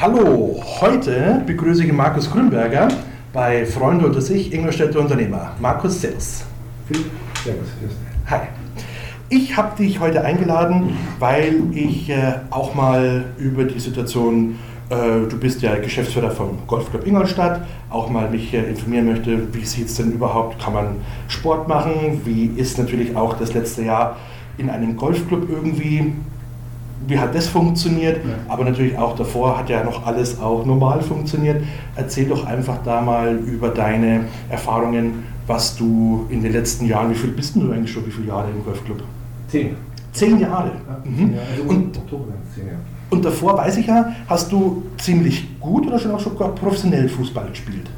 Hallo, heute begrüße ich Markus Grünberger bei Freunde unter sich, Ingolstädter Unternehmer. Markus, Servus. Servus, Hi. Ich habe dich heute eingeladen, weil ich äh, auch mal über die Situation, äh, du bist ja Geschäftsführer vom Golfclub Ingolstadt, auch mal mich äh, informieren möchte, wie sieht es denn überhaupt, kann man Sport machen, wie ist natürlich auch das letzte Jahr in einem Golfclub irgendwie wie hat das funktioniert, ja. aber natürlich auch davor hat ja noch alles auch normal funktioniert. Erzähl doch einfach da mal über deine Erfahrungen, was du in den letzten Jahren, wie viel bist du eigentlich schon, wie viele Jahre im Golfclub? Zehn. Zehn Jahre? Ja, mhm. ja, also und, Oktober zehn Jahre. Und davor weiß ich ja, hast du ziemlich gut oder schon auch schon professionell Fußball gespielt?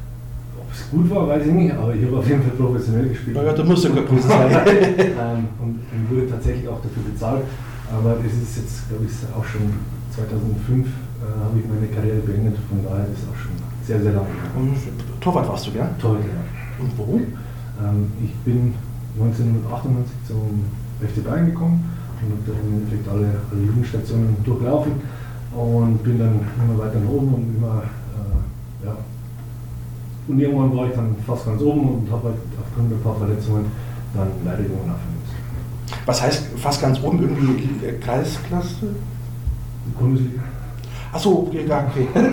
Ob es gut war, weiß ich nicht, aber ich habe auf jeden Fall professionell gespielt. Na ja, da musst du ja gut sein. Ähm, und, und wurde tatsächlich auch dafür bezahlt. Aber es ist jetzt, glaube ich, auch schon 2005 äh, habe ich meine Karriere beendet, von daher ist es auch schon sehr, sehr lange. Und Torwart warst du, gell? Torwart, ja. Und wo? Ähm, ich bin 1998 zum FC Bayern gekommen und habe dann im Endeffekt alle, alle Jugendstationen durchlaufen und bin dann immer weiter nach oben und immer, äh, ja. Und irgendwann war ich dann fast ganz oben und habe halt aufgrund ein paar Verletzungen dann leider irgendwann aufgehört. Was heißt fast ganz oben irgendwie Kreisklasse? Bundesliga. Achso, ja, okay.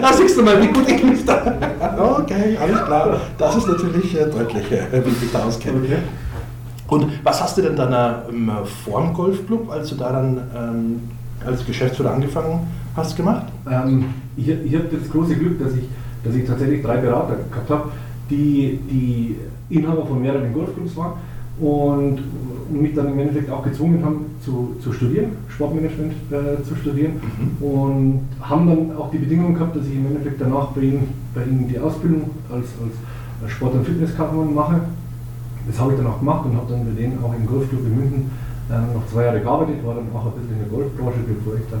da siehst du mal, wie gut ich mich da. Okay, alles klar. Das ist natürlich äh, deutlich, äh, wie ich mich da auskenne. Okay. Und was hast du denn dann ähm, vor dem Golfclub, als du da dann ähm, als Geschäftsführer angefangen hast, gemacht? Ähm, ich ich habe das große Glück, dass ich, dass ich tatsächlich drei Berater gehabt habe, die, die Inhaber von mehreren Golfclubs waren und mich dann im Endeffekt auch gezwungen haben zu, zu studieren, Sportmanagement äh, zu studieren mhm. und haben dann auch die Bedingungen gehabt, dass ich im Endeffekt danach bei ihnen, bei ihnen die Ausbildung als, als Sport- und Fitnesskaufmann mache. Das habe ich dann auch gemacht und habe dann bei denen auch im Golfclub in München äh, noch zwei Jahre gearbeitet, war dann auch ein bisschen in der Golfbranche, bevor ich dann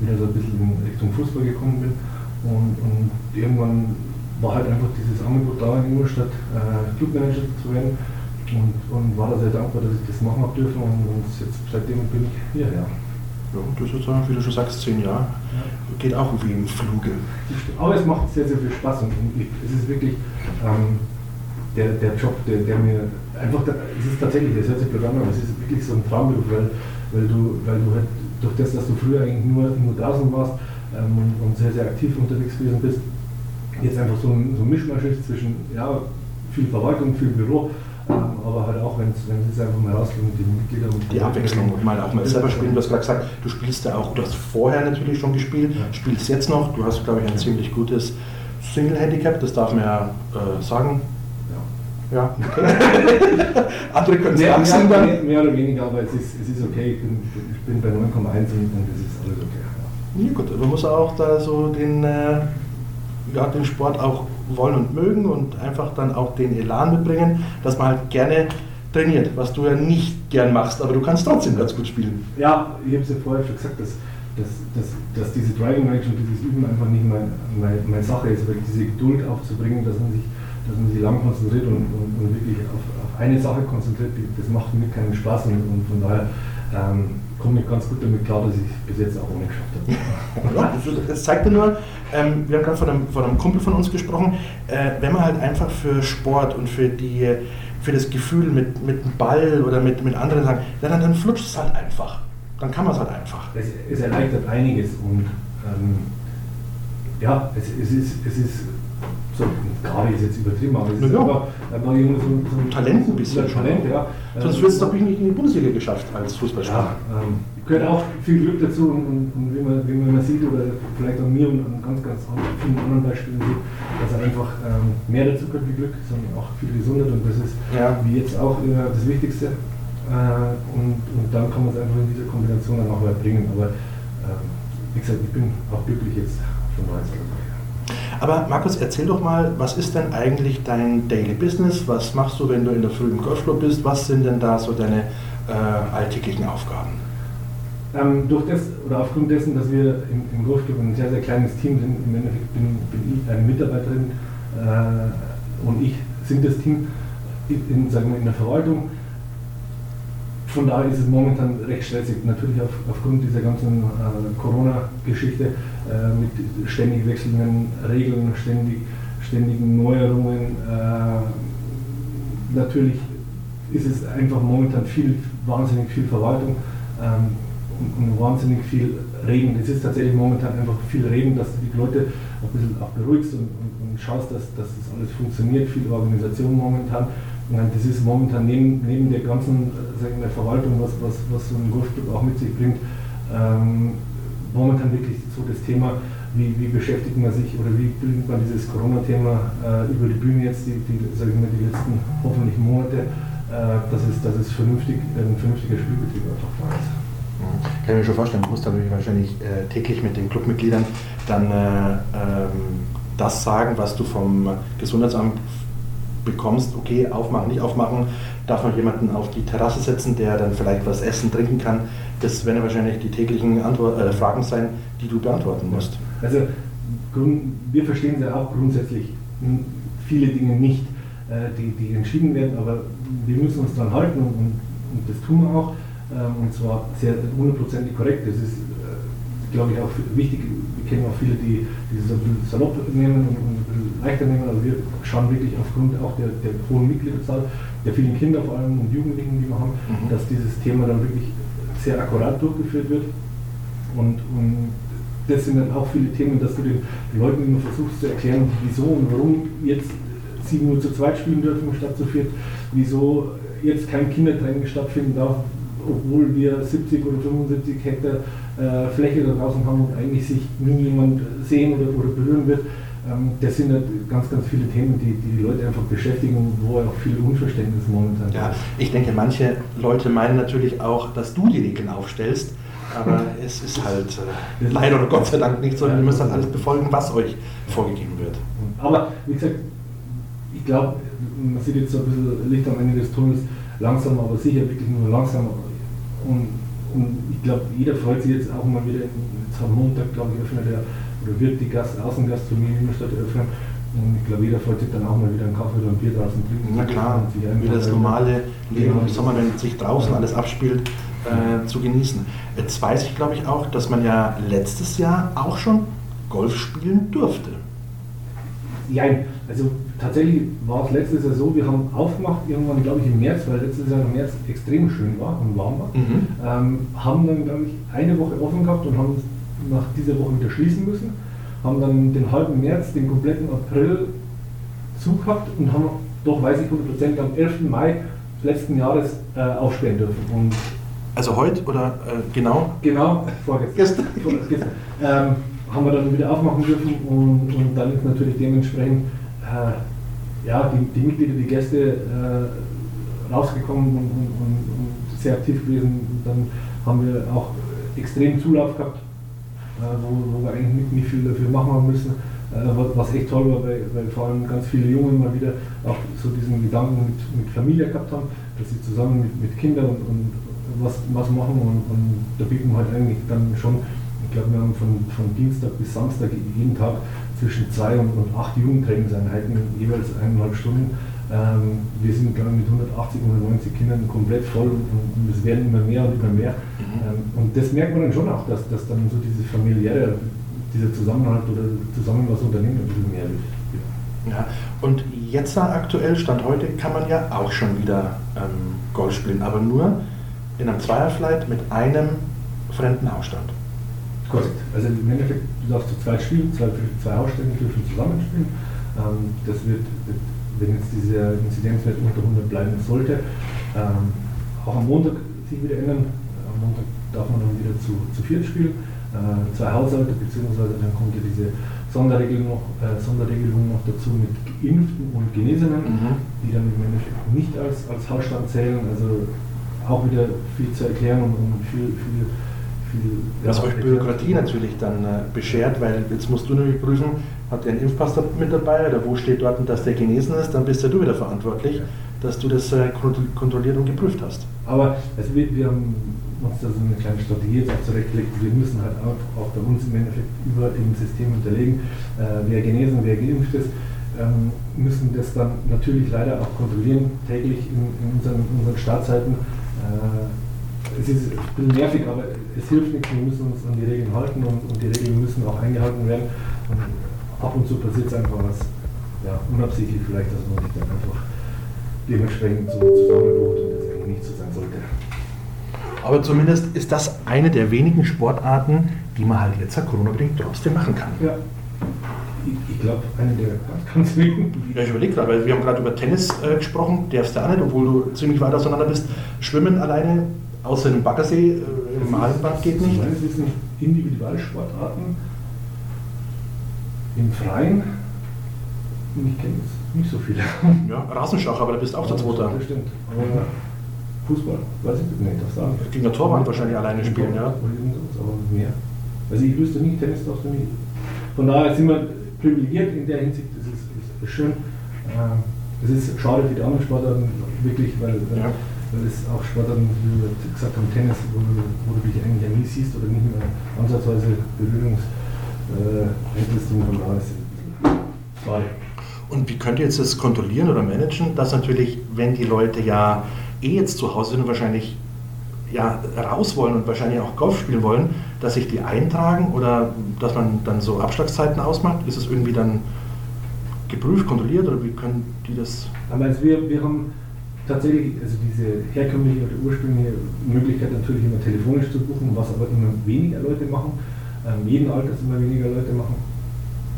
wieder so ein bisschen in Richtung Fußball gekommen bin. Und, und irgendwann war halt einfach dieses Angebot da in Ingolstadt, äh, Clubmanager zu werden und, und war da sehr dankbar, dass ich das machen habe dürfen und, und jetzt, seitdem bin ich hierher. Ja, das ist wie du schon sagst, zehn Jahre. Ja. Geht auch wie im Fluge. Aber es macht sehr, sehr viel Spaß und es ist wirklich ähm, der, der Job, der, der mir einfach, der, es ist tatsächlich, das hört sich blöd an, aber es ist wirklich so ein Traumberuf, weil, weil, du, weil du halt durch das, dass du früher eigentlich nur, nur draußen warst ähm, und, und, sehr, sehr aktiv unterwegs gewesen bist, jetzt einfach so ein, so ein Mischmasch ist zwischen ja, viel Verwaltung, viel Büro aber halt auch, wenn es einfach mal rausgeht und die Mitglieder und die Abwechslung und mal auch mal selber spielen. Du hast gerade gesagt, du spielst ja auch, du hast vorher natürlich schon gespielt, ja. spielst jetzt noch. Du hast, glaube ich, ein ziemlich gutes Single-Handicap, das darf man ja äh, sagen. Ja, okay. Andere können es mehr, mehr, mehr, oder weniger, aber es ist, es ist okay. Ich bin, ich bin bei 9,1 und es ist alles okay. Ja, ja gut, man muss auch da so den, äh, ja, den Sport auch wollen und mögen und einfach dann auch den Elan mitbringen, dass man halt gerne trainiert, was du ja nicht gern machst, aber du kannst trotzdem ganz gut spielen. Ja, ich habe es ja vorher schon gesagt, dass, dass, dass, dass diese Driving Range und dieses Üben einfach nicht meine, meine, meine Sache ist, weil diese Geduld aufzubringen, dass man sich, dass man sich lang konzentriert und, und, und wirklich auf, auf, eine Sache konzentriert, das macht mir keinen Spaß und, und von daher ähm, komme ich ganz gut damit klar, dass ich es bis jetzt auch ohne geschafft habe. Ja, das zeigt ja nur, ähm, wir haben gerade von einem, von einem Kumpel von uns gesprochen, äh, wenn man halt einfach für Sport und für, die, für das Gefühl mit, mit dem Ball oder mit, mit anderen sagen, ja, dann, dann flutscht es halt einfach. Dann kann man es halt einfach. Es, es erleichtert einiges und ähm, ja, es, es, ist, es ist so, gerade ist jetzt übertrieben, aber es ist ja. einfach, einfach so, so ein Talent ein bisschen. Talent, ja. Sonst würdest du nicht in die Bundesliga geschafft als Fußballspieler. Ja, ähm, gehört auch viel Glück dazu und, und, und, wie, man, wie man sieht, oder vielleicht an mir und an ganz, ganz vielen anderen Beispielen sieht, dass einfach ähm, mehr dazu gehört wie Glück, sondern auch viel Gesundheit und das ist ja. wie jetzt auch äh, das Wichtigste. Äh, und, und dann kann man es einfach in dieser Kombination dann auch bringen. Aber äh, wie gesagt, ich bin auch glücklich jetzt schon weiß. Aber Markus, erzähl doch mal, was ist denn eigentlich dein Daily Business? Was machst du, wenn du in der Früh im Golfclub bist? Was sind denn da so deine äh, alltäglichen Aufgaben? Ähm, durch das oder aufgrund dessen, dass wir im, im Golfclub ein sehr, sehr kleines Team sind, im Endeffekt bin, bin ich eine Mitarbeiterin äh, und ich sind das Team in, sagen wir, in der Verwaltung, von daher ist es momentan recht stressig. Natürlich auf, aufgrund dieser ganzen äh, Corona-Geschichte äh, mit ständig wechselnden Regeln, ständig, ständigen Neuerungen. Äh, natürlich ist es einfach momentan viel, wahnsinnig viel Verwaltung ähm, und, und, wahnsinnig viel Reden. Es ist tatsächlich momentan einfach viel Reden, dass du die Leute ein bisschen auch beruhigst und, und, und schaust, dass, dass das alles funktioniert. Viel Organisation momentan. Das ist momentan neben, neben der ganzen sagen wir, Verwaltung, was, was, was so ein Golfclub auch mit sich bringt, ähm, momentan wirklich so das Thema, wie, wie, beschäftigt man sich oder wie bringt man dieses Corona-Thema äh, über die Bühne jetzt, die, die, sag ich die letzten hoffentlich Monate, äh, dass, es, dass es vernünftig, ein vernünftiger Spielbetrieb einfach da ist. Kann ich mir schon vorstellen, du musst natürlich wahrscheinlich äh, täglich mit den Clubmitgliedern dann äh, ähm, das sagen, was du vom Gesundheitsamt bekommst, okay, aufmachen, nicht aufmachen, darf man jemanden auf die Terrasse setzen, der dann vielleicht was essen, trinken kann. Das werden wahrscheinlich die täglichen Antwort, äh, Fragen sein, die du beantworten musst. Also wir verstehen ja auch grundsätzlich viele Dinge nicht, äh, die, die entschieden werden, aber wir müssen uns daran halten und, und, das tun wir auch. Ähm, und zwar sehr hundertprozentig korrekt. Das ist, äh, glaube ich, auch wichtig. Wir kennen auch viele, die, die ein bisschen salopp nehmen und, und leichter nehmen. Also wir schauen wirklich aufgrund auch der, der hohen Mitgliederzahl, der vielen Kinder vor allem und Jugendlichen, die wir haben, mhm. dass dieses Thema dann wirklich sehr akkurat durchgeführt wird. Und, und das sind dann auch viele Themen, dass du den Leuten immer versuchst zu erklären, wieso und warum jetzt sieben Uhr zu zweit spielen dürfen statt zu viert, wieso jetzt kein Kindertraining stattfinden darf, obwohl wir 70 oder 75 Hektar äh, Fläche da draußen haben und eigentlich sich nie jemand sehen oder, oder berühren wird. Ähm, das sind halt ganz, ganz viele Themen, die, die, die Leute einfach beschäftigen, wo auch viel Unverständnis momentan Ja, ich denke, manche Leute meinen natürlich auch, dass du die Regeln aufstellst, aber es ist halt äh, leider oder Gott sei Dank nicht so, ihr müsst dann alles befolgen, was euch vorgegeben wird. Aber wie gesagt, ich glaube, man sieht jetzt so ein bisschen Licht am Ende des Tunnels, langsam, aber sicher wirklich nur langsam. Und, und ich glaube, jeder freut sich jetzt auch mal wieder, jetzt am Montag, glaube ich, öffnet der oder wird die Gast, Außengastronomie in Ingolstadt eröffnen. Und ich glaube, jeder freut sich dann auch mal wieder einen Kaffee oder ein Bier draußen trinken. Na klar, wieder das normale Leben im Sommer, wenn sich draußen alles abspielt, äh, zu genießen. Jetzt weiß ich, glaube ich, auch, dass man ja letztes Jahr auch schon Golf spielen durfte. Ja, also tatsächlich war es letztes Jahr so, wir haben aufgemacht, irgendwann glaube ich im März, weil letztes Jahr im März extrem schön war und warm war. Mhm. Ähm, haben dann, glaube ich, eine Woche offen gehabt und haben nach dieser Woche wieder schließen müssen, haben dann den halben März, den kompletten April zugehabt und haben doch, weiß ich 100%, am 11. Mai letzten Jahres äh, aufsperren dürfen. Und also heute oder äh, genau? Genau, vorgestern. vorgestern. Ähm, haben wir dann wieder aufmachen dürfen und, und dann ist natürlich dementsprechend ja, die, die, Mitglieder, die Gäste äh, rausgekommen und, und, und, sehr aktiv gewesen. Und dann haben wir auch extrem Zulauf gehabt äh, wo, wo, wir eigentlich nicht, nicht, viel dafür machen haben müssen. Äh, was echt toll war, weil, weil, vor allem ganz viele Junge mal wieder auch so diesen Gedanken mit, mit Familie gehabt haben, dass sie zusammen mit, mit Kindern und, und was, was machen und, und, da bieten wir halt eigentlich dann schon, ich glaube, wir haben von, von Dienstag bis Samstag jeden Tag zwischen zwei und, und acht Jugendtrainingseinheiten, jeweils eineinhalb Stunden. Ähm, wir sind, glaube ich, mit 180, 190 Kindern komplett voll und, und, es werden immer mehr und immer mehr. Mhm. Ähm, und das merkt man dann schon auch, dass, dass dann so diese familiäre, dieser Zusammenhalt oder zusammen was unternehmen ein bisschen mehr wird. Ja. und jetzt aktuell, Stand heute, kann man ja auch schon wieder ähm, Golf spielen, aber nur in einem Zweierflight mit einem fremden Hausstand. Korrekt. Also im Endeffekt, du darfst zu zweit spielen, zwei, zwei Hausstände dürfen zusammenspielen. Ähm, das wird, wird wenn jetzt dieser Inzidenzwert unter 100 bleiben sollte, ähm, auch am Montag sich wieder ändern. Am Montag darf man dann wieder zu, zu viert spielen, äh, zwei Haushalte, beziehungsweise dann kommt ja diese Sonderregelung noch, äh, Sonderregelung noch dazu mit Geimpften und Genesenen, mhm. die dann im Endeffekt nicht als, als Hausstand zählen. Also auch wieder viel zu erklären und, und viel, viel viel. Euch Bürokratie natürlich dann äh, beschert, weil jetzt musst du nämlich prüfen, hat der einen Impfpass mit dabei oder wo steht dort, dass der genesen ist, dann bist ja du wieder verantwortlich, ja. dass du das äh, kontrolliert und geprüft hast. Aber also wir, wir haben uns da so eine kleine Strategie jetzt auch zurechtgelegt. Wir müssen halt auch, auch bei uns im Endeffekt über dem System hinterlegen, äh, wer genesen, wer geimpft ist. Ähm, müssen das dann natürlich leider auch kontrollieren, täglich in, in unseren, unseren Startzeiten. Äh, es ist ein bisschen nervig, aber es hilft nichts, wir müssen uns an die Regeln halten und, und die Regeln müssen auch eingehalten werden. Und ab und zu passiert es einfach was, ja, unabsichtlich vielleicht, dass man sich dann einfach dementsprechend so zusammenbucht und das eigentlich nicht so sein sollte. Aber zumindest ist das eine der wenigen Sportarten, die man halt jetzt Corona-bedingt trotzdem machen kann. Ja. Ich, ich glaube, eine der ganz wenigen. Ja, ich überlege gerade, weil wir haben gerade über Tennis äh, gesprochen, darfst du auch nicht, obwohl du ziemlich weit auseinander bist. Schwimmen alleine, außer im Baggersee, äh, im Malenbad geht nicht. Meines Wissens Individualsportarten im Freien. Ich kenne es nicht so viele. Ja, Rasenschach, aber da bist du auch der Zweite. Das stimmt. Aber Fußball, weiß ich nicht, das sagen. Gegen der Torwand wahrscheinlich alleine spielen, ja. Aber mehr. Also ich wüsste nicht, Tennis darfst du nicht. Von daher sind wir privilegiert in der Hinsicht, das ist, ist schön. Ähm, es ist schade für die anderen Sportarten, wirklich, weil, ja. Weil es auch Sportarten, wie wir gesagt haben, Tennis, wo, wo du dich eigentlich ja nie siehst oder nicht mehr ansatzweise Berührungseinrichtungen äh, von da ist. Schade. Und wie könnt ihr jetzt das kontrollieren oder managen, dass natürlich, wenn die Leute ja eh jetzt zu Hause sind und wahrscheinlich ja, raus wollen und wahrscheinlich auch Golf spielen wollen, dass sich die eintragen oder dass man dann so Abschlagszeiten ausmacht? Ist es irgendwie dann geprüft, kontrolliert oder wie können die das? Also wir, wir haben tatsächlich also diese herkömmliche oder ursprüngliche Möglichkeit natürlich immer telefonisch zu buchen, was aber immer weniger Leute machen, ähm, jeden Alters immer weniger Leute machen.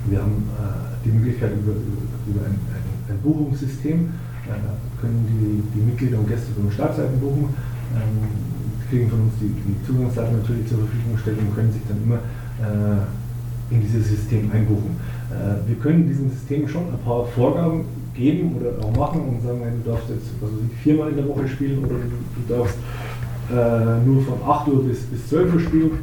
Wir haben äh, die Möglichkeit über, über ein, ein, ein Buchungssystem, äh, können die, die Mitglieder und Gäste von Startseiten buchen, ähm, kriegen von uns die, die Zugangsdaten natürlich zur Verfügung gestellt und können sich dann immer äh, in dieses System einbuchen. Äh, wir können diesem System schon ein paar Vorgaben geben oder auch machen und sagen, du darfst jetzt also viermal in der Woche spielen oder du, darfst äh, nur von 8 Uhr bis, bis 12 Uhr spielen.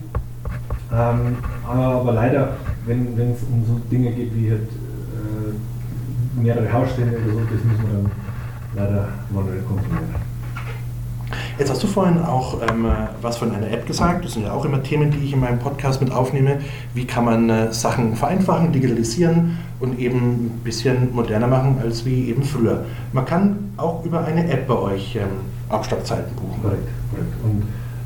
Ähm, aber leider, wenn es um so Dinge geht wie halt, äh, mehrere Hausstände oder so, das müssen wir dann leider manuell kontrollieren. Jetzt hast du vorhin auch ähm, was von einer App gesagt. Das sind ja auch immer Themen, die ich in meinem Podcast mit aufnehme. Wie kann man äh, Sachen vereinfachen, digitalisieren und eben ein bisschen moderner machen als wie eben früher? Man kann auch über eine App bei euch ähm, Abschlagzeiten buchen. Korrekt, korrekt. Und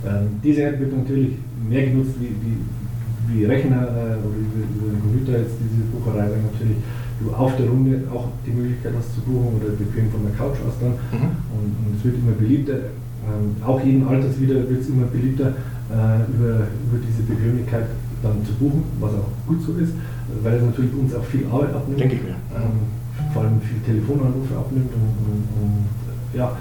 ähm, diese App wird natürlich mehr genutzt wie, wie, wie Rechner äh, oder über, über den Computer jetzt diese Bucherei, weil natürlich du auf der Runde auch die Möglichkeit hast zu buchen oder bequem von der Couch aus dann. Mhm. Und, und es wird immer beliebter ähm, auch jeden Alters wieder wird es immer beliebter, äh, über, über diese Bequemlichkeit dann zu buchen, was auch gut so ist, weil es natürlich uns auch viel Arbeit abnimmt. Denke ich mir. Ähm, vor allem viel Telefonanrufe abnimmt und, und, und ja,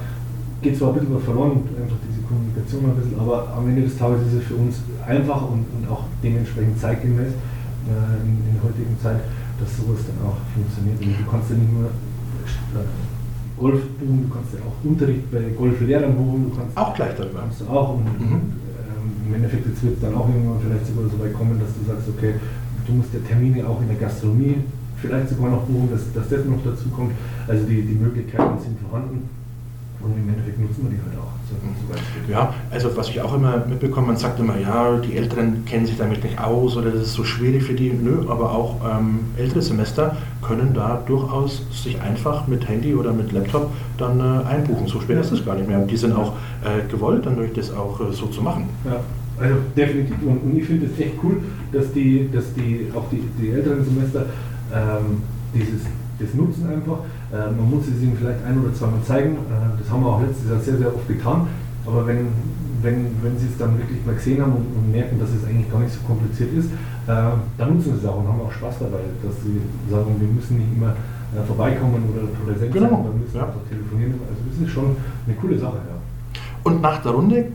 geht zwar ein bisschen was verloren, einfach diese Kommunikation ein bisschen, aber am Ende des Tages ist es für uns einfach und, und auch dementsprechend zeitgemäß äh, in, in, der heutigen Zeit, dass sowas dann auch funktioniert. Und du kannst ja nicht nur äh, Golf buchen, du kannst ja auch Unterricht bei Golflehrern buchen. Du kannst auch gleich darüber. Kannst du auch. Und, mhm. ähm, Im Endeffekt wird es dann auch irgendwann vielleicht sogar so weit kommen, dass du sagst, okay, du musst ja Termine auch in der Gastronomie vielleicht sogar noch buchen, dass, dass das noch dazu kommt. Also die, die Möglichkeiten sind vorhanden. Und im Endeffekt nutzen wir die halt auch. So, ja, also was ich auch immer mitbekomme, man sagt immer, ja, die Älteren kennen sich damit nicht aus oder das ist so schwierig für die. Nö, aber auch ähm, ältere Semester können da durchaus sich einfach mit Handy oder mit Laptop dann äh, einbuchen. So schwer ist das gar nicht mehr. Und die sind auch äh, gewollt, dann durch das auch äh, so zu machen. Ja. Also definitiv. Und, und ich finde es echt cool, dass die, dass die auch die, die älteren Semester ähm, dieses das nutzen einfach. Äh, man muss es ihnen vielleicht ein oder zweimal zeigen. Äh, das haben wir auch letztes Jahr sehr, sehr oft getan. Aber wenn, wenn, wenn sie es dann wirklich mal gesehen haben und, und merken, dass es eigentlich gar nicht so kompliziert ist, äh, dann nutzen sie es auch und haben auch Spaß dabei, dass sie sagen, wir müssen nicht immer äh, vorbeikommen oder präsent genau. sein, wir müssen ja. einfach telefonieren. Also das ist schon eine coole Sache. Ja. Und nach der Runde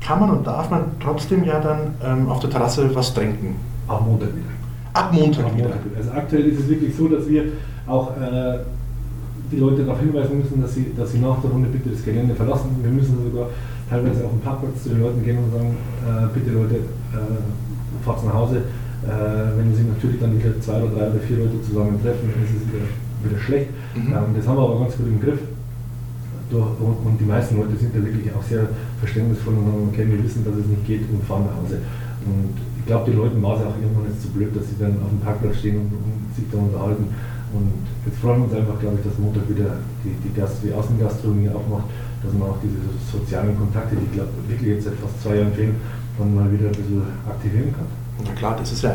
kann man und darf man trotzdem ja dann ähm, auf der Terrasse was trinken. Ab Montag wieder. Ab Montag, Ab Montag. Also aktuell ist es wirklich so, dass wir auch äh, die Leute darauf hinweisen müssen, dass sie, dass sie nach der Runde bitte das Gelände verlassen. Wir müssen sogar teilweise auf den Parkplatz zu den Leuten gehen und sagen, äh, bitte Leute, äh, fahrt nach Hause. Äh, wenn sie natürlich dann wieder zwei oder drei oder vier Leute zusammentreffen, dann ist es wieder, wieder schlecht. Mhm. Ähm, das haben wir aber ganz gut im Griff. Und die meisten Leute sind da wirklich auch sehr verständnisvoll und sagen, okay, wir wissen, dass es nicht geht und fahren nach Hause. Und ich glaube, die Leuten war es auch irgendwann jetzt zu blöd, dass sie dann auf dem Parkplatz stehen und, und sich da unterhalten. Und jetzt freuen wir uns einfach, glaube ich, dass Montag wieder die, die, Gast, die Außengastronomie aufmacht, dass man auch diese sozialen Kontakte, die ich glaube wirklich jetzt seit fast zwei Jahren fehlen, dann mal wieder ein bisschen aktivieren kann. Na klar, das ist ja,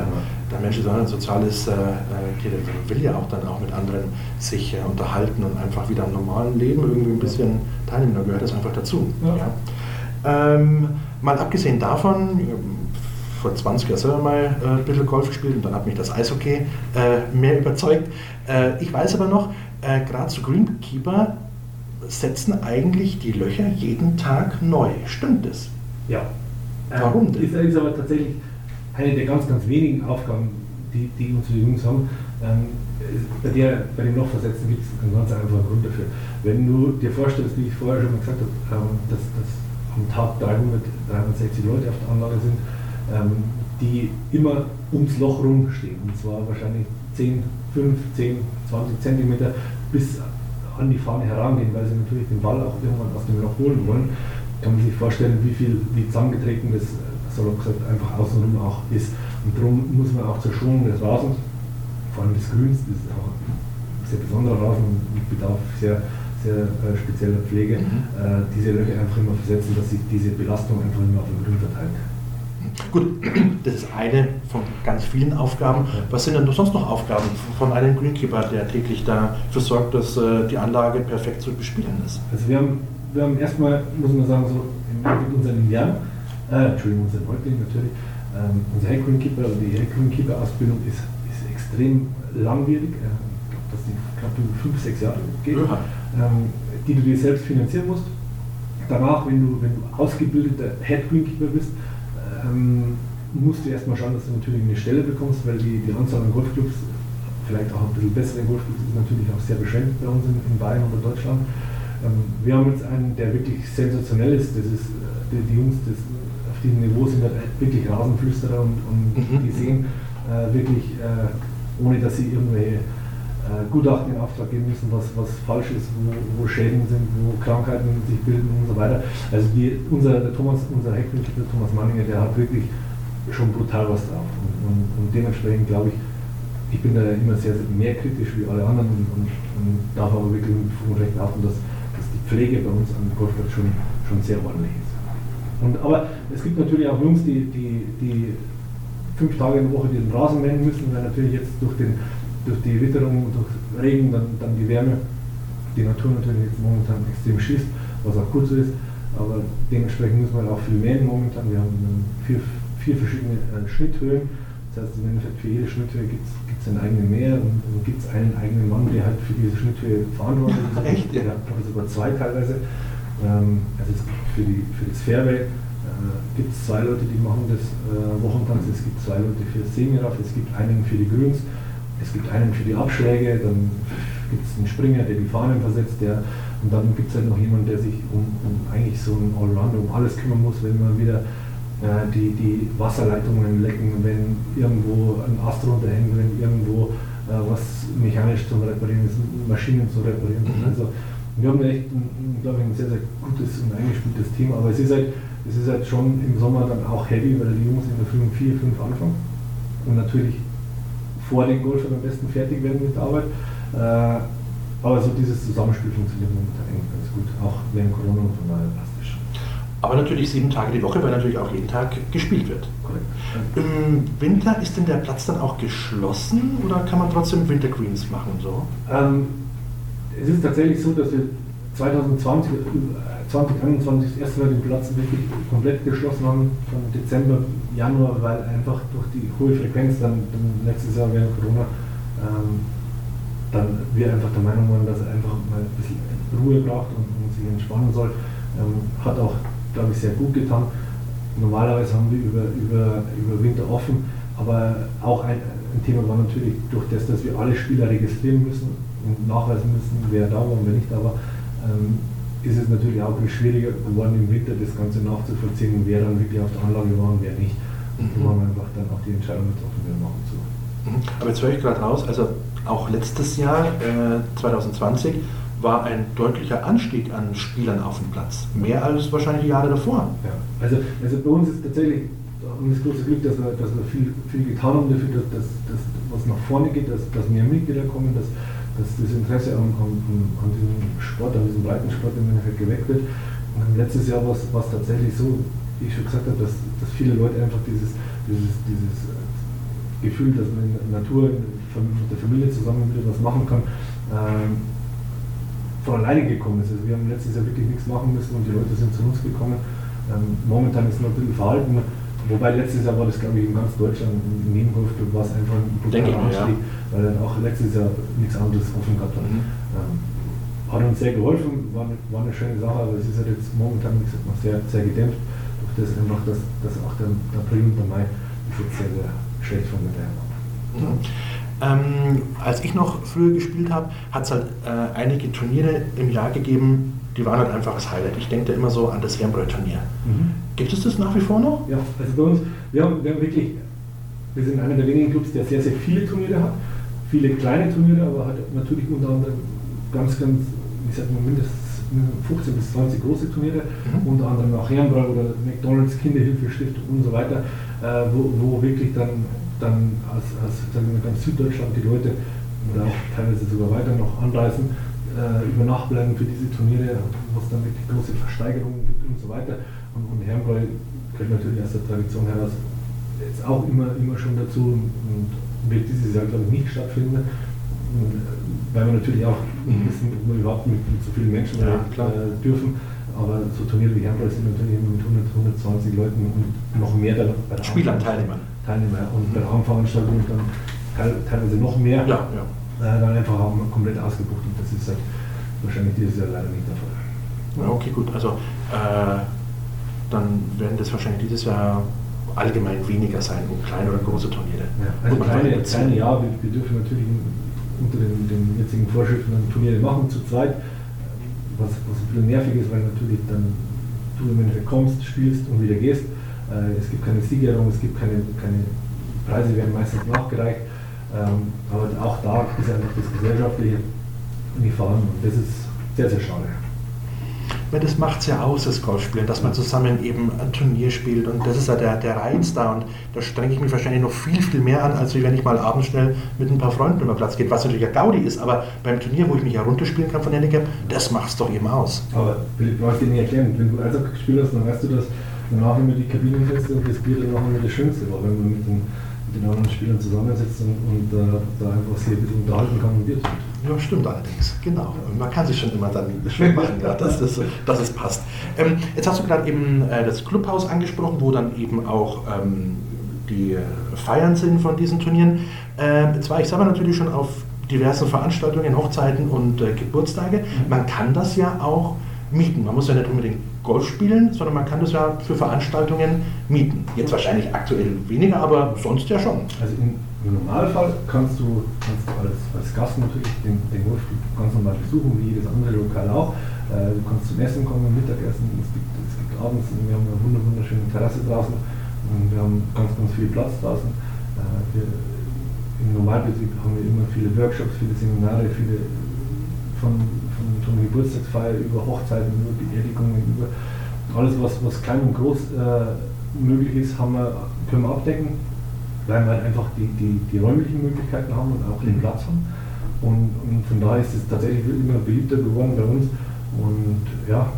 der Mensch ist auch ein soziales äh, äh, will ja auch dann auch mit anderen sich äh, unterhalten und einfach wieder am normalen Leben irgendwie ein bisschen teilnehmen, da gehört das einfach dazu. Ja. Ja. Ähm, mal abgesehen davon, vor 20 Jahren selber mal äh, ein bisschen Golf gespielt und dann hat mich das Eishockey äh, mehr überzeugt. Äh, ich weiß aber noch, äh, gerade zu Greenkeeper setzen eigentlich die Löcher jeden Tag neu. Stimmt das? Ja. Warum denn? Ist, ist aber tatsächlich eine der ganz, ganz wenigen Aufgaben, die, die unsere Jungs haben. Ähm, bei, der, bei dem Lochversetzen gibt es einen ganz einfachen Grund dafür. Wenn du dir vorstellst, wie ich vorher schon mal gesagt habe, ähm, dass, dass am Tag 300, 360 Leute auf der Anlage sind, ähm, die immer ums Loch rumstehen. Und zwar wahrscheinlich 10, 5, 10, 20 Zentimeter bis an die Fahne herangehen, weil sie natürlich den Ball auch irgendwann aus dem Loch holen wollen. Kann man sich vorstellen, wie viel, wie zusammengetreten das, gesagt, einfach außenrum auch ist. Und darum muss man auch zur Schonung des Rasens, vor allem des Grüns, das ist auch ein sehr besonderer Rasen und bedarf sehr, sehr äh, spezieller Pflege, mhm. äh, diese Löcher einfach immer versetzen, dass sich diese Belastung einfach immer auf dem Grün verteilt. Gut, das ist eine von ganz vielen Aufgaben. Was sind denn sonst noch Aufgaben von einem Greenkeeper, der täglich dafür sorgt, dass äh, die Anlage perfekt zu bespielen ist? Also wir haben, wir haben erstmal, muss man sagen, so mit unseren Indianern, äh, Entschuldigung, unseren Häuptling natürlich, ähm, unser Head Greenkeeper, also die Head Greenkeeper Ausbildung ist, ist extrem langwierig. Äh, ich glaube, dass die knapp fünf, sechs Jahre geht, ähm, die du dir selbst finanzieren musst. Danach, wenn du, wenn du ausgebildeter Head Greenkeeper bist, ähm, musst du erstmal schauen, dass du natürlich eine Stelle bekommst, weil die, die Anzahl an Golfclubs, vielleicht auch ein bisschen bessere Golfclubs, ist natürlich auch sehr beschränkt bei uns in, in Bayern oder Deutschland. Ähm, wir haben jetzt einen, der wirklich sensationell ist, das ist äh, die, die Jungs das, auf diesem Niveau sind halt wirklich Rasenflüsterer und, und mhm. die sehen äh, wirklich, äh, ohne dass sie irgendwelche Gutachten in Auftrag geben müssen, was, was falsch ist, wo, wo Schäden sind, wo Krankheiten sich bilden und so weiter. Also die, unser der Thomas, unser Heckmüller Thomas Manninger, der hat wirklich schon brutal was drauf. Und, und, und dementsprechend glaube ich, ich bin da immer sehr, sehr mehr kritisch wie alle anderen und, und, und darf aber wirklich mit Fug und Recht behaupten, dass, dass die Pflege bei uns am Golfplatz schon, schon sehr ordentlich ist. Und, aber es gibt natürlich auch Jungs, die, die, die fünf Tage in der Woche diesen Rasen mähen müssen, weil natürlich jetzt durch den durch die Witterung, durch Regen, dann, dann die Wärme, die Natur natürlich jetzt momentan extrem schießt, was auch gut so ist. Aber dementsprechend muss man auch viel mähen momentan. Wir haben vier, vier verschiedene äh, Schnitthöhen. Das heißt, im Endeffekt für jede Schnitthöhe gibt es einen eigenen Mäher und, und gibt es einen eigenen Mann, der halt für diese Schnitthöhe verantwortlich ist. Echt? Der hat sogar zwei teilweise. Ähm, also für, die, für das Fairway äh, gibt es zwei Leute, die machen das äh, Wochentanz. Es gibt zwei Leute für das Semiraff, es gibt einen für die Grüns es gibt einen für die Abschläge, dann gibt es einen Springer, der die Fahnen versetzt, der, und dann gibt es halt noch jemanden, der sich um, um eigentlich so einen Allrounder um alles kümmern muss, wenn man wieder äh, die, die Wasserleitungen lecken, wenn irgendwo ein Ast runterhängt, wenn irgendwo äh, was mechanisch zu reparieren ist, Maschinen zu reparieren ist. Mhm. Also wir haben echt, ein, glaube ich, ein sehr, sehr gutes und eingespieltes Thema, aber es ist halt, es ist halt schon im Sommer dann auch heavy, weil die Jungs in der Früh um 4, 5 anfangen und natürlich vor den Golfern am besten fertig werden mit der Arbeit. Äh, aber so dieses Zusammenspiel funktioniert momentan eigentlich ganz gut, auch während Corona und von daher passt es schon. Aber natürlich sieben Tage die Woche, weil natürlich auch jeden Tag gespielt wird. Korrekt. Im Winter ist denn der Platz dann auch geschlossen oder kann man trotzdem Wintergreens machen? So? Ähm, es ist tatsächlich so, dass wir 2020, 2021 das erste Mal den Platz wirklich komplett geschlossen haben, von Dezember, Januar, weil einfach durch die hohe Frequenz dann, dann letztes Jahr während Corona, ähm, dann wir einfach der Meinung waren, dass er einfach mal ein bisschen Ruhe braucht und, und sich entspannen soll. Ähm, hat auch, glaube ich, sehr gut getan. Normalerweise haben wir über, über, über Winter offen, aber auch ein, ein Thema war natürlich durch das, dass wir alle Spieler registrieren müssen und nachweisen müssen, wer da war und wer nicht da war. Ähm, ist es natürlich auch schwieriger geworden im Winter das Ganze nachzuvollziehen, wer dann wirklich auf der Anlage war und wer nicht. Und mhm. haben wir einfach dann auch die Entscheidung getroffen, wir machen zu. Mhm. Aber jetzt höre ich gerade raus, also auch letztes Jahr, äh, 2020, war ein deutlicher Anstieg an Spielern auf dem Platz. Mehr als wahrscheinlich die Jahre davor. Ja, also, also bei uns ist tatsächlich haben das große Glück, dass wir, dass wir viel, viel getan haben dafür, dass, dass, dass was nach vorne geht, dass, dass mehr Mitglieder kommen, dass, dass das Interesse an, an, diesem Sport, an diesem Breitensport im Endeffekt geweckt wird. Und letztes Jahr war es tatsächlich so, wie ich schon gesagt habe, dass, dass viele Leute einfach dieses, dieses, dieses Gefühl, dass man in der Natur mit der Familie zusammen wieder was machen kann, ähm, von alleine gekommen ist. Also wir haben letztes Jahr wirklich nichts machen müssen und die Leute sind zu uns gekommen. Ähm, momentan ist es noch ein bisschen verhalten, wobei letztes Jahr war das, glaube ich, in ganz Deutschland, im Nebenhofclub war es einfach ein brutaler Anstieg, ja. weil dann auch letztes Jahr nichts anderes offen gehabt hat. Mhm. Ähm, hat uns sehr geholfen, war eine, war eine schöne Sache, aber es ist halt jetzt momentan, wie gesagt, noch sehr, sehr gedämpft durch das einfach, dass, dass auch der, der April und der Mai ist sehr, sehr schlecht von der mhm. ähm, Als ich noch früher gespielt habe, hat es halt äh, einige Turniere im Jahr gegeben, die waren halt einfach das Highlight. Ich denke da immer so an das Wernbräu-Turnier. Mhm. Gibt es das nach wie vor noch? Ja, also bei uns, wir haben, wir haben wirklich, wir sind einer der wenigen Clubs, der sehr, sehr viele Turniere hat. Viele kleine Turniere, aber halt natürlich unter anderem ganz, ganz, ich sag mal, mindestens 15 bis 20 große Turniere, mhm. unter anderem auch Herrenbrau oder McDonalds Kinderhilfestiftung und so weiter, äh, wo, wo wirklich dann, dann aus, aus sagen wir, ganz Süddeutschland die Leute oder auch teilweise sogar weiter noch anreisen, äh, über Nacht bleiben für diese Turniere, wo es dann wirklich große Versteigerungen gibt und so weiter. Und, und Herrenbrau gehört natürlich aus der Tradition heraus jetzt auch immer, immer schon dazu und wird dieses Jahr, glaube ich, nicht stattfinden weil wir natürlich auch nicht wissen, ob wir überhaupt mit, mit so vielen Menschen ja, äh, dürfen. Aber so Turniere wie Herrenball sind natürlich immer mit 100, 120 Leuten und noch mehr da, bei der Spielern, Teilnehmern. Teilnehmer. Und bei der Raumveranstaltung dann teilweise noch mehr. Ja, ja. Äh, dann einfach auch komplett ausgebucht und das ist halt wahrscheinlich dieses Jahr leider nicht der Fall. Ja, okay, gut. Also äh, dann werden das wahrscheinlich dieses Jahr allgemein weniger sein, um kleine oder große Turniere. Ja, also kleine, kleine, ja, wir, wir dürfen natürlich unter den, den jetzigen Vorschriften dann Turniere machen zu zweit, was, was ein bisschen nervig ist, weil natürlich dann du im Endeffekt kommst, spielst und wieder gehst. Äh, es gibt keine Siegerung, es gibt keine, keine Preise, werden meistens nachgereicht. Ähm, aber auch da ist einfach das Gesellschaftliche vorhanden und das ist sehr, sehr schade weil das macht es ja aus, das Golfspielen, dass man zusammen eben ein Turnier spielt. Und das ist ja der, der Reiz da. Und da strenge ich mich wahrscheinlich noch viel, viel mehr an, als wenn ich mal abends schnell mit ein paar Freunden über Platz gehe, was natürlich ein Gaudi ist, aber beim Turnier, wo ich mich herunterspielen kann von Handicap, das macht es doch eben aus. Aber Philipp, brauchst dir nicht erklären, wenn du also gespielt hast, dann weißt du, dass danach immer die Kabinenfeste und das Bier dann noch immer das Schönste war, wenn man mit den den anderen Spielern zusammensetzt und, und äh, da einfach sich ein bisschen unterhalten kann und wird. Ja, stimmt allerdings, genau. Und man kann sich schon immer dann schön machen, ja, dass, dass, dass es passt. Ähm, jetzt hast du gerade eben äh, das Clubhaus angesprochen, wo dann eben auch ähm, die Feiern sind von diesen Turnieren. Äh, jetzt war ich selber natürlich schon auf diversen Veranstaltungen, Hochzeiten und äh, Geburtstage. Mhm. Man kann das ja auch mieten. Man muss ja nicht unbedingt Golf spielen, sondern man kann das ja für Veranstaltungen mieten. Jetzt wahrscheinlich aktuell weniger, aber sonst ja schon. Also im, im Normalfall kannst du, kannst du als, als Gast natürlich den, den Golfclub ganz normal besuchen, wie jedes andere Lokal auch. Äh, du kannst zum Essen kommen, Mittagessen, es gibt, es gibt abends, wir haben eine wunderschöne Terrasse draußen und wir haben ganz, ganz viel Platz draußen. Äh, wir, Im Normalbetrieb haben wir immer viele Workshops, viele Seminare, viele von von Geburtstagsfeier über Hochzeiten, über Beerdigungen, über alles, was, was klein und groß äh, möglich ist, haben wir, können wir abdecken, weil wir halt einfach die, die, die räumlichen Möglichkeiten haben und auch den Platz haben. Und, und von daher ist es tatsächlich immer beliebter geworden bei uns. Und ja,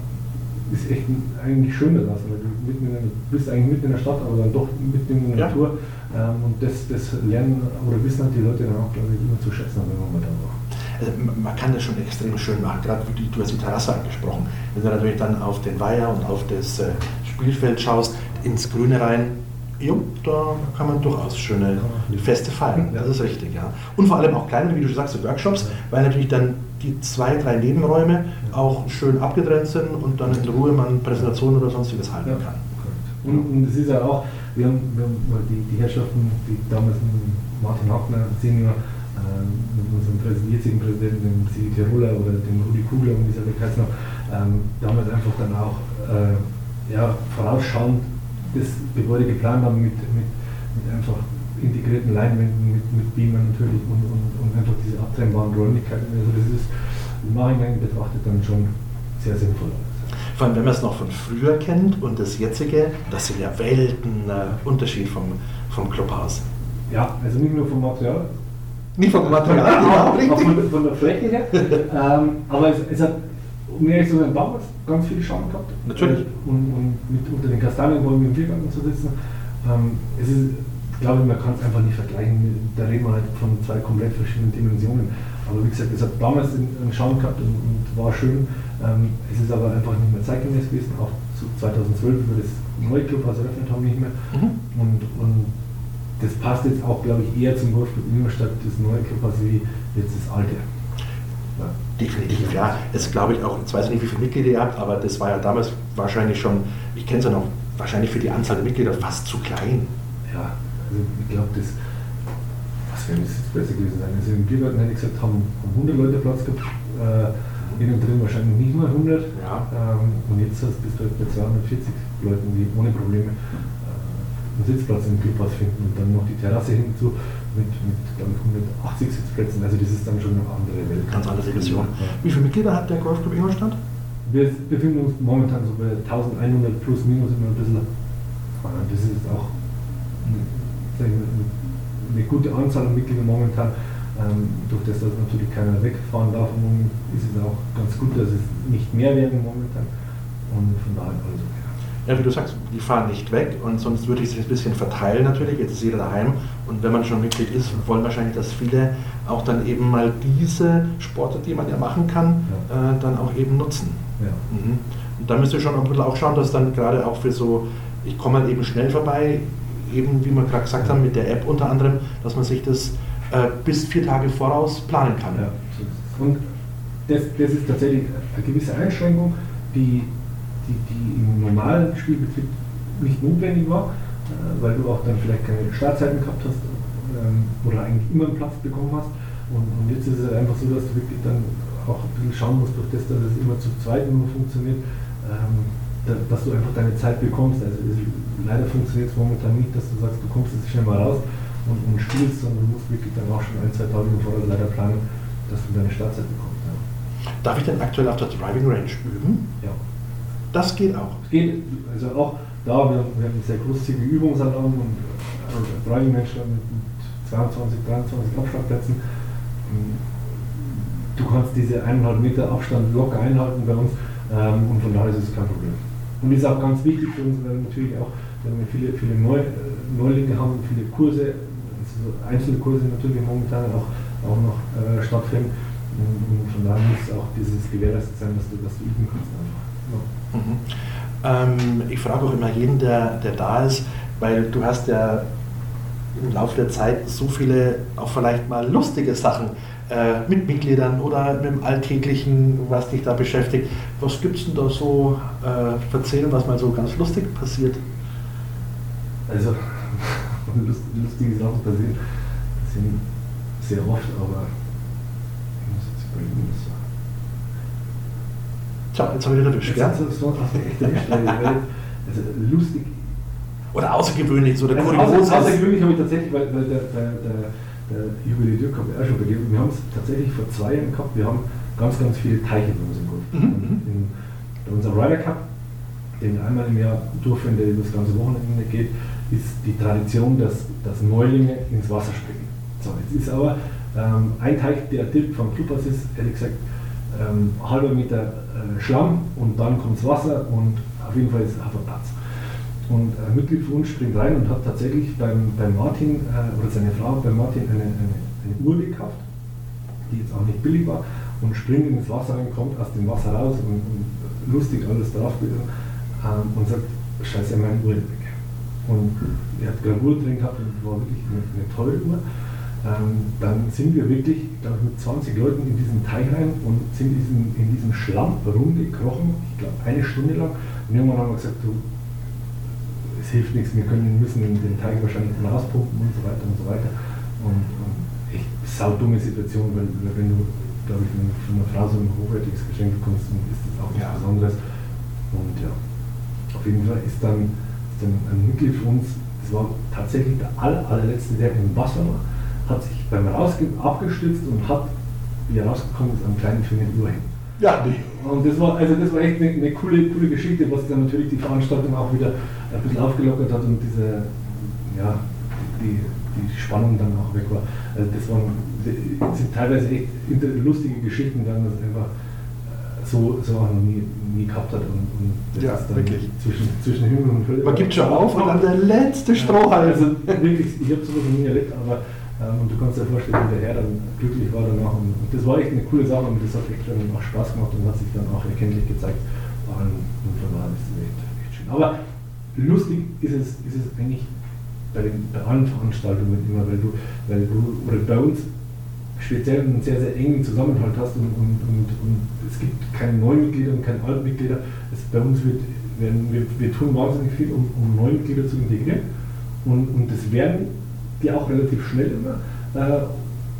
ist echt eigentlich schön da draußen. Du bist eigentlich mitten in der Stadt, aber dann doch mitten in der ja. Natur. Ähm, und das, das lernen oder wissen halt die Leute dann auch, glaube ich, immer zu schätzen, wenn man da war. Also man kann das schon extrem schön machen, gerade wie du hast die Terrasse angesprochen. Wenn du natürlich dann auf den Weiher und auf das äh, Spielfeld schaust, ins Grüne rein, jo, da kann man durchaus schöne Feste feiern. Das ist richtig, ja. Und vor allem auch kleine, wie du schon sagst, Workshops, weil natürlich dann die zwei, drei Nebenräume auch schön abgetrennt sind und dann in Ruhe man Präsentationen oder sonstiges halten kann. Und, und es ist ja auch, wir haben, wir haben die, die Herrschaften, die damals Martin Hackner, Senior, mit unserem jetzigen Präsidenten, dem Sigi Tiroler oder dem Rudi Kugler, um dieser Bekannt noch, damals einfach dann auch äh, ja, vorausschauend das Gebäude geplant haben mit, mit, mit einfach integrierten Leinwänden, mit, mit Beamern natürlich und, und, und einfach diese abtrennbaren Räumlichkeiten. Also das ist im Nachhinein betrachtet dann schon sehr sinnvoll. Vor allem, wenn man es noch von früher kennt und das jetzige, das sind ja Welten äh, Unterschied vom, vom Clubhaus. Ja, also nicht nur vom Material, Nicht vom Material, ja, genau, von, von, der Fläche her. ähm, aber es, es, hat, um ehrlich zu sein, damals ganz viel Schaum gehabt. Natürlich. Und, und mit unter den Kastanienbäumen im Biergarten zu sitzen. Ähm, es ist, ich glaube, man kann es einfach nicht vergleichen. Da reden wir halt von zwei komplett verschiedenen Dimensionen. Aber wie gesagt, es hat damals einen Schaum gehabt und, und war schön. Ähm, es ist aber einfach nicht mehr zeitgemäß gewesen. Auch zu 2012, wie wir das neue Clubhaus eröffnet haben, nicht mehr. Mhm. Und, und das passt jetzt auch, glaube ich, eher zum Golfclub Ingolstadt, das neue Clubhaus, wie jetzt das alte. Ja. Definitiv, ja. Es glaube ich auch, ich weiß nicht, wie viele Mitglieder ihr habt, aber das war ja damals wahrscheinlich schon, ich kenne es ja noch, wahrscheinlich für die Anzahl der Mitglieder fast zu klein. Ja, also ich glaube, das, was wäre das jetzt besser gewesen sein? Also im Biergarten hätte ich gesagt, haben, haben 100 Leute Platz gehabt, äh, innen drin wahrscheinlich nicht mal 100. Ja. Ähm, und jetzt bist du halt bei 240 Leuten, die ohne Probleme einen Sitzplatz im Clubhaus finden und dann noch die Terrasse hinzu mit, mit glaube ich, 180 Sitzplätzen. Also das ist dann schon eine andere Welt. Ganz andere Dimension. Ja. Wie viele Mitglieder hat der Golfclub Ingolstadt? Wir befinden uns momentan so bei 1100 plus minus immer ein bisschen. Das ist auch eine, eine gute Anzahl an Mitgliedern momentan. Ähm, durch das, dass natürlich keiner wegfahren darf, ist es auch ganz gut, dass es nicht mehr werden momentan. Und von daher alles okay. Ja, wie du sagst, die fahren nicht weg und sonst würde ich es ein bisschen verteilen natürlich. Jetzt ist jeder daheim und wenn man schon Mitglied ist, wollen wahrscheinlich, dass viele auch dann eben mal diese Sporte, die man ja machen kann, ja. Äh, dann auch eben nutzen. Ja. Mhm. Und da müsst ihr schon ein bisschen auch schauen, dass dann gerade auch für so, ich komme halt eben schnell vorbei, eben wie wir gerade gesagt haben, mit der App unter anderem, dass man sich das äh, bis vier Tage voraus planen kann. Ja. Und das, das ist tatsächlich eine gewisse Einschränkung, die die, die im normalen Spielbetrieb nicht notwendig war, äh, weil du auch dann vielleicht keine Startzeiten gehabt hast ähm, oder eigentlich immer einen Platz bekommen hast. Und, und jetzt ist es einfach so, dass du wirklich dann auch ein bisschen schauen musst, durch das, dass es immer zu zweit nur funktioniert, ähm, da, dass du einfach deine Zeit bekommst. Also es, leider funktioniert es momentan nicht, dass du sagst, du kommst jetzt schnell mal raus und, und spielst, sondern du musst wirklich dann auch schon ein, zwei Tage im Voraus leider planen, dass du deine Startzeit bekommst. Ja. Darf ich denn aktuell auf der Driving Range üben? Ja. Das geht auch. Es geht, also auch da, wir, wir haben einen sehr großzügige Übungsanlagen und also drei Menschen mit 22, 23 Abschlagplätzen. Du kannst diese eineinhalb Meter Abstand locker einhalten bei uns ähm, und von daher ist es kein Problem. Und ist auch ganz wichtig für uns, weil wir natürlich auch wenn wir viele, viele Neu, Neulinge haben, viele Kurse, also einzelne Kurse natürlich momentan auch, auch noch äh, stattfinden. Und, und, von daher muss auch dieses gewährleistet sein, dass du, dass du üben kannst einfach. Mhm. Ähm, ich frage auch immer jeden, der, der da ist, weil du hast ja im Laufe der Zeit so viele auch vielleicht mal lustige Sachen äh, mit Mitgliedern oder mit dem Alltäglichen, was dich da beschäftigt. Was gibt es denn da so äh, erzählen, was mal so ganz lustig passiert? Also, lustige Sachen passieren sind sehr oft, aber ich muss jetzt überlegen, was Tja, jetzt habe ich dich erwischt. Jetzt hast du echt erwischt. Also lustig. Oder außergewöhnlich, so der also kurios. Außergewöhnlich habe ich tatsächlich, weil, weil der, der, der, der Jubiläum kommt auch schon begeben. Wir haben es tatsächlich vor zwei Jahren gehabt. Wir haben ganz, ganz viele Teiche in unserem Golf. Mhm. In, bei unserem Ryder Cup, den einmal im Jahr durchführen, der das ganze Wochenende geht, ist die Tradition, dass, dass Neulinge ins Wasser springen. So, jetzt ist aber ähm, ein Teich, der direkt vom Clubhaus ist, ehrlich gesagt, ähm, halber Meter äh, Schlamm und dann kommt das Wasser und auf jeden Fall ist es einfach Platz. Und ein Mitglied von uns springt rein und hat tatsächlich beim, beim Martin äh, oder seine Frau bei Martin eine, eine, eine, Uhr gekauft, die jetzt auch nicht billig war, und springt ins Wasser rein, kommt aus dem Wasser raus und, und lustig alles drauf ähm, und sagt, scheiße, meine Uhr ist weg. Und er hat gerade Uhr drin gehabt und war wirklich eine, eine tolle Uhr. Ähm, dann sind wir wirklich, glaube ich, mit 20 Leuten in diesen Teich rein und sind diesen, in diesem Schlamm rumgekrochen, ich glaube eine Stunde lang. Und irgendwann haben wir gesagt, du, es hilft nichts, wir können, müssen den Teich wahrscheinlich rauspumpen und so weiter und so weiter. Und, und echt saudumme Situation, weil, weil wenn du, glaube ich, wenn du von einer Frau so ein hochwertiges Geschenk bekommst, dann ist das auch nichts ja. Besonderes. Und ja, auf jeden Fall ist dann, ist dann ein Mitglied von uns, das war tatsächlich der aller, allerletzte, der im Wasser war hat sich beim Rausgehen abgestützt und hat, wie er rausgekommen ist, am kleinen Finger hängen. Ja, nee. Und das war, also das war echt eine, eine, coole, coole Geschichte, was dann natürlich die Veranstaltung auch wieder ein bisschen aufgelockert hat und diese, ja, die, die Spannung dann auch weg war. Also das waren das sind teilweise echt lustige Geschichten, dann das einfach äh, so, so auch noch nie, nie gehabt hat. Und, und das ja, ist dann wirklich. Zwischen, zwischen Himmel und Hölle. Man gibt schon auf und dann der letzte Strohhalm. Also wirklich, ich habe sowas noch nie erlebt, aber und du kannst dir vorstellen, wie der Herr dann glücklich war danach. Und, das war echt eine coole Sache und das hat echt dann auch Spaß gemacht und hat sich dann auch erkenntlich gezeigt. Und von daher ist es echt, echt schön. Aber lustig ist es, ist es eigentlich bei, den, bei allen Veranstaltungen immer, weil du, weil du oder bei uns speziell einen sehr, sehr engen Zusammenhalt hast und, und, und, und es gibt keine neuen Mitglieder und keine alten Mitglieder. Es, bei uns wird, werden, wir, wir tun wahnsinnig viel, um, um neue Mitglieder zu integrieren und, und das werden die auch relativ schnell immer, äh,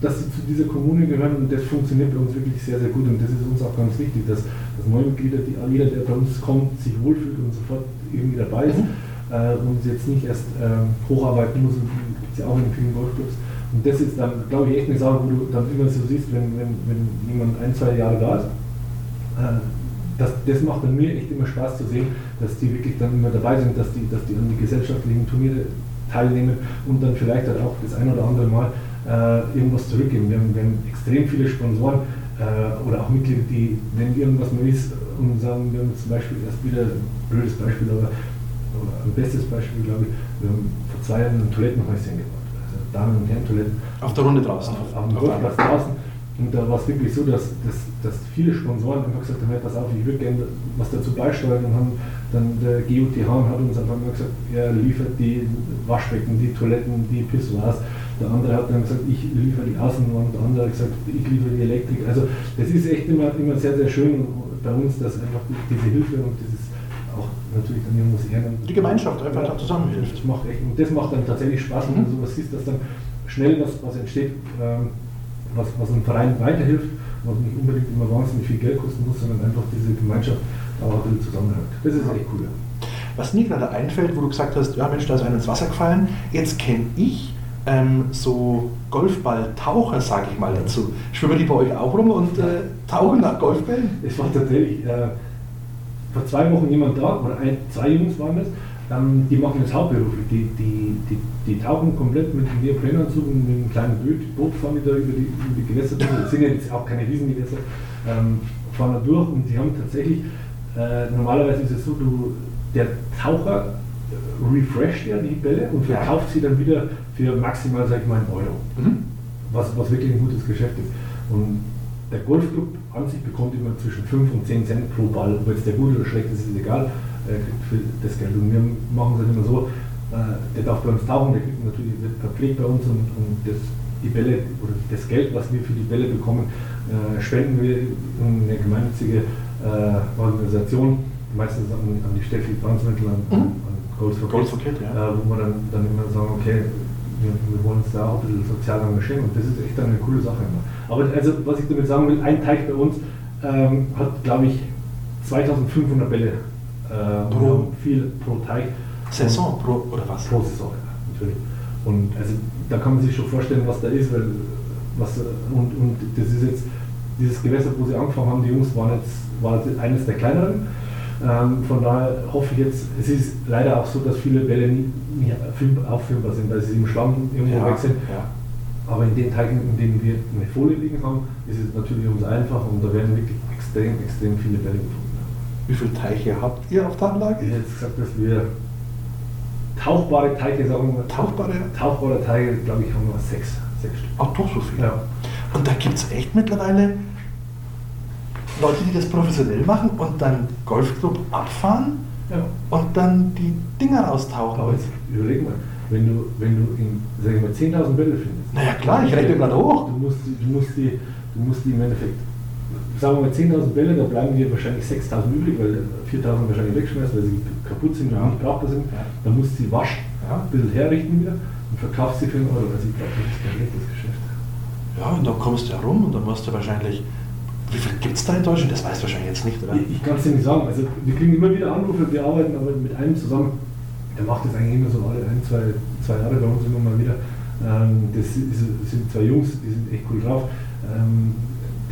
dass sie zu dieser Kommune gehören und das funktioniert bei uns wirklich sehr, sehr gut und das ist uns auch ganz wichtig, dass, dass neue Mitglieder, die, jeder, der bei uns kommt, sich wohlfühlt und sofort irgendwie dabei ist mhm. äh, und jetzt nicht erst äh, hocharbeiten muss, gibt es ja auch in vielen Golfclubs. Und das ist dann, glaube ich, echt eine Sache, wo du dann immer so siehst, wenn, wenn, wenn jemand ein, zwei Jahre da ist. Äh, das, das macht dann mir echt immer Spaß zu sehen, dass die wirklich dann immer dabei sind, dass die, dass die an die gesellschaftlichen Turniere teilnehmen und dann vielleicht auch das ein oder andere Mal äh, irgendwas zurückgeben. Wir haben, wir haben, extrem viele Sponsoren äh, oder auch Mitglieder, die, wenn irgendwas mal ist, und sagen, wir haben zum Beispiel erst wieder ein blödes Beispiel, aber, aber ein bestes Beispiel, glaube ich, wir haben vor zwei Jahren ein Toilettenhäuschen gebaut. Also Damen- und Herren-Toiletten. Auf der Runde draußen. Auf, auf, auf dem Platz draußen. Und da war es wirklich so, dass, dass, dass viele Sponsoren einfach gesagt haben, hey, pass auf, ich würde gerne was dazu beisteuern und haben dann der GUTH hat uns einfach mal gesagt, er liefert die Waschbecken, die Toiletten, die Pissoirs. Der andere hat dann gesagt, ich liefere die Außenwand, der andere hat gesagt, ich liefere die Elektrik. Also das ist echt immer, immer sehr, sehr schön bei uns, dass einfach diese Hilfe und dieses auch natürlich dann irgendwas Ehren. Die Gemeinschaft einfach ja, da zusammenhilft. Das macht echt, und das macht dann tatsächlich Spaß, wenn mhm. du sowas siehst, dass dann schnell was, was entsteht. Ähm, was, was einem Verein weiterhilft, was nicht unbedingt immer wahnsinnig viel Geld kosten muss, sondern einfach diese Gemeinschaft ein zusammenhält. Das ist echt cool. Was mir gerade einfällt, wo du gesagt hast, ja Mensch, da ist einer ins Wasser gefallen, jetzt kenne ich ähm, so Golfball-Taucher, sage ich mal dazu. Schwimmen die bei euch auch rum und äh, tauchen nach Golfbällen? Es war tatsächlich äh, vor zwei Wochen jemand da, oder ein, zwei Jungs waren das, die machen das hauptberuflich. Die, die, die, die tauchen komplett mit dem Neoprenanzug und mit einem kleinen Boot, Boot fahren die da über die, über die Gewässer. Das sind ja jetzt auch keine Riesengewässer, ähm, fahren da durch und die haben tatsächlich, äh, normalerweise ist es so, du, der Taucher refresht ja die Bälle und verkauft sie dann wieder für maximal, sag ich mal, einen Euro. Mhm. Was, was wirklich ein gutes Geschäft ist. Und der Golfclub an sich bekommt immer zwischen 5 und 10 Cent pro Ball. Ob jetzt der gut oder schlecht ist, ist egal äh, für das Geld. Und wir machen es halt immer so, äh, der darf bei uns tauchen, der kriegt natürlich, wird verpflegt bei uns und, und das, die Bälle oder das Geld, was wir für die Bälle bekommen, äh, spenden wir in eine gemeinnützige äh, Organisation, meistens an, an die Steffi Brandmittel, an, mhm. an Goals for Kids, Kid, ja. äh, wo wir dann, dann immer sagen, okay, wir, wir, wollen uns da auch ein bisschen sozial engagieren und das ist echt eine coole Sache immer. Aber also, was ich damit sagen will, ein Teich bei uns ähm, hat, glaube ich, 2500 Bälle äh, pro viel pro Teich. Saison pro, oder was? Pro Saison, ja, natürlich. Und also da kann man sich schon vorstellen, was da ist, weil was und, und das ist jetzt dieses Gewässer, wo sie angefangen haben, die Jungs waren jetzt war eines der kleineren. Ähm, von daher hoffe ich jetzt, es ist leider auch so, dass viele Bälle nie, nie auffilmbar sind, weil sie im Schlamm irgendwo ja, weg sind. Ja. Aber in den Teichen, in denen wir eine Folie liegen haben, ist es natürlich umso einfacher und da werden wirklich extrem, extrem viele Bälle gefunden. Wie viele Teiche habt ihr auf der Anlage? Ich hätte gesagt, dass wir tauchbare Teiche, sagen wir. Tauchbare? Tauchbare Teiche, glaube ich, haben wir sechs, sechs Stück. Ach, doch so viel? Ja. Und da gibt es echt mittlerweile Leute, die das professionell machen und dann Golfclub abfahren ja. und dann die Dinger raustauchen. Aber jetzt überleg mal, wenn du, wenn du in, sag ich mal, 10.000 Bälle findest. Naja klar, ich rechne gerade hoch. Du musst, du, musst die, du musst die im Endeffekt sagen wir mal 10.000 Bälle, da bleiben dir wahrscheinlich 6.000 übrig, weil 4.000 wahrscheinlich wegschmeißt, weil sie kaputt sind und nicht brauchbar sind. Ja. Dann musst du sie waschen, ja. ein bisschen herrichten wieder und verkaufst sie für einen Euro. Also ich glaube, das ist kein schlechtes Geschäft. Ja, und dann kommst du herum und dann musst du wahrscheinlich wie viel gibt es da in Deutschland? Das weißt du wahrscheinlich jetzt nicht, oder? Ich, ich kann es dir nicht sagen. Also wir kriegen immer wieder Anrufe, wir arbeiten aber mit einem zusammen. Der macht das eigentlich immer so alle ein, zwei, zwei Jahre bei uns immer mal wieder. Ähm, das, sind zwei Jungs, die sind echt cool drauf.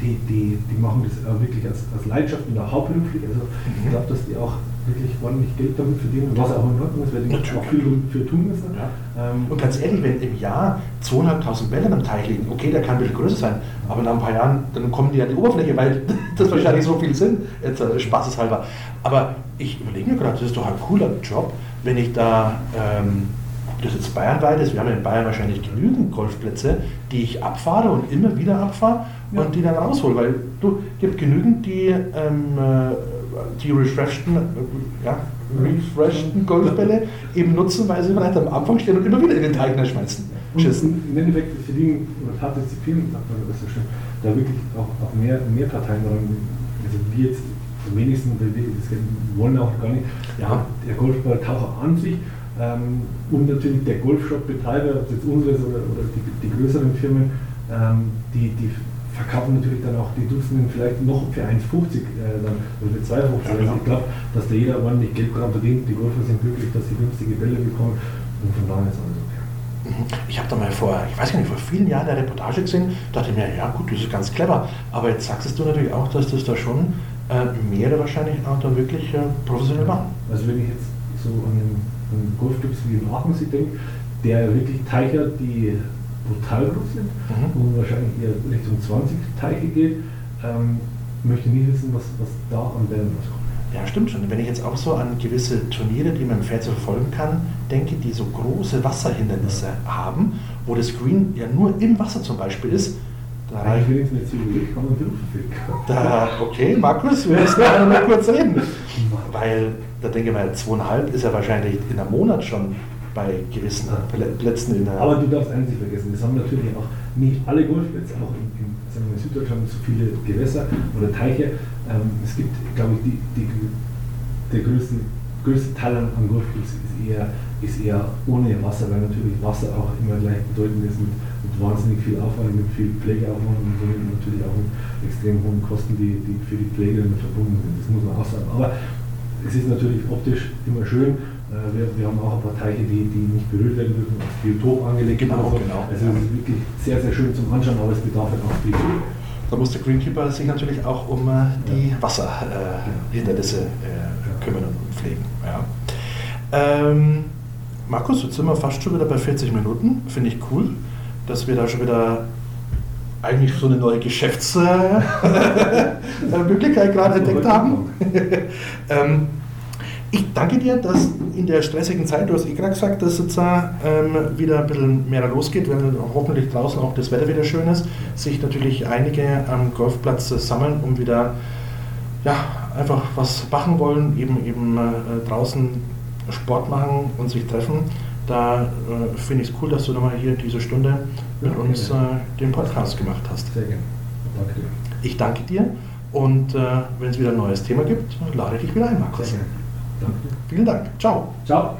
Die, die, die machen das wirklich als, als Leidenschaft und auch hauptberuflich. Also ich glaube, dass die auch wirklich ordentlich Geld damit verdienen, was auch in Ordnung ist, weil die Natürlich. auch viel für tun müssen. Ja. Ähm, Und ganz ehrlich, wenn im Jahr 200.000 Bälle am Teich liegen, okay, der kann ein bisschen größer sein, aber nach ein paar Jahren, dann kommen die an die Oberfläche, weil das wahrscheinlich so viel sind, jetzt äh, spaßeshalber. Aber ich überlege mir gerade, das ist doch ein cooler Job, wenn ich da, ähm, ob das jetzt bayernweit ist, wir haben ja in Bayern wahrscheinlich genügend Golfplätze, die ich abfahre und immer wieder abfahre Ja. und die dann raushole, weil du gibt genügend, die ähm, äh, die refreshten, äh, ja, refreshten Golfbälle eben nutzen, weil sie vielleicht am Anfang stehen und immer wieder in den Teig schmeißen. Schießen. im Endeffekt verdienen oder partizipieren, sagt man das so schön, da wirklich auch, auch mehr, mehr Parteien daran. Also wir jetzt am wenigsten, weil wir das wollen auch gar nicht. Ja. Der Golfball Taucher an sich ähm, und natürlich der Golfshop-Betreiber, ob es jetzt unsere ist oder, oder die, die größeren Firmen, ähm, die, die verkaufen natürlich dann auch die Dutzenden vielleicht noch für 1,50 äh, dann, oder für 2,50. Ja, also genau. ich glaube, dass da jeder ordentlich Geld dran verdient. Die Golfer sind glücklich, dass sie günstige Bälle bekommen und von daher ist alles okay. Mhm. Ich habe da mal vor, ich weiß gar nicht, vor vielen Jahren eine Reportage gesehen, dachte mir, ja gut, das ist ganz clever. Aber jetzt sagst du natürlich auch, dass das da schon äh, mehrere wahrscheinlich auch da wirklich äh, professionell machen. Also wenn ich jetzt so an den, den Golfclubs wie in Aachensee denke, der wirklich Teiche hat, die brutal groß sind Mhm. und wahrscheinlich eher Richtung 20 Teiche geht, ähm, möchte nie wissen, was, was da an Bällen rauskommt. Ja, stimmt schon. Wenn ich jetzt auch so an gewisse Turniere, die man im Fernsehen verfolgen kann, denke, die so große Wasserhindernisse haben, wo das Green ja nur im Wasser zum Beispiel ist, da Eigentlich reicht wenigstens nicht so überlegt, kann man verfehlen. da, okay, Markus, wir müssen da mal kurz reden. Weil da denke ich mal, zweieinhalb ist ja wahrscheinlich in einem Monat schon bei gewissen Plä- Plätzen in der. Aber du darfst eines nicht vergessen, es haben natürlich auch nicht alle Golfplätze, auch in, in, sagen wir, in Süddeutschland so viele Gewässer oder Teiche. Ähm, es gibt, glaube ich, die, die, der größte, größte Teil an, an Golfplätzen ist eher, ist eher ohne Wasser, weil natürlich Wasser auch immer gleich bedeutend ist mit, mit wahnsinnig viel Aufwand, mit viel Pflegeaufwand und somit natürlich auch mit extrem hohen Kosten, die, die für die Pflege damit verbunden sind. Das muss man auch sagen. Aber es ist natürlich optisch immer schön. Äh, Wir, wir haben auch ein paar Teiche, die, die nicht berührt werden dürfen, als Biotop angelegt. Genau, so. genau. Also es ist wirklich sehr, sehr schön zum Anschauen, aber es bedarf halt auch viel Pflege. Da muss der Greenkeeper sich natürlich auch um äh, die Wasserhindernisse äh, kümmern und pflegen. Ja. Ähm, Markus, jetzt sind wir fast schon wieder bei 40 Minuten. Finde ich cool, dass wir da schon wieder eigentlich so eine neue Geschäftsmöglichkeit gerade entdeckt haben. ähm, ich danke dir, dass in der stressigen Zeit, du hast eh gerade gesagt, dass jetzt ähm, wieder ein bisschen mehr losgeht, wenn hoffentlich draußen auch das Wetter wieder schön ist, sich natürlich einige am Golfplatz sammeln, um wieder ja, einfach was machen wollen, eben, eben äh, draußen Sport machen und sich treffen. Da äh, finde ich es cool, dass du nochmal hier diese Stunde mit Ja, uns äh, den Podcast gemacht hast. Sehr gerne. Danke dir. Ich danke dir und äh, wenn es wieder ein neues Thema gibt, lade ich dich wieder ein, Markus. Sehr gerne. Danke. Vielen Dank. Ciao. Ciao.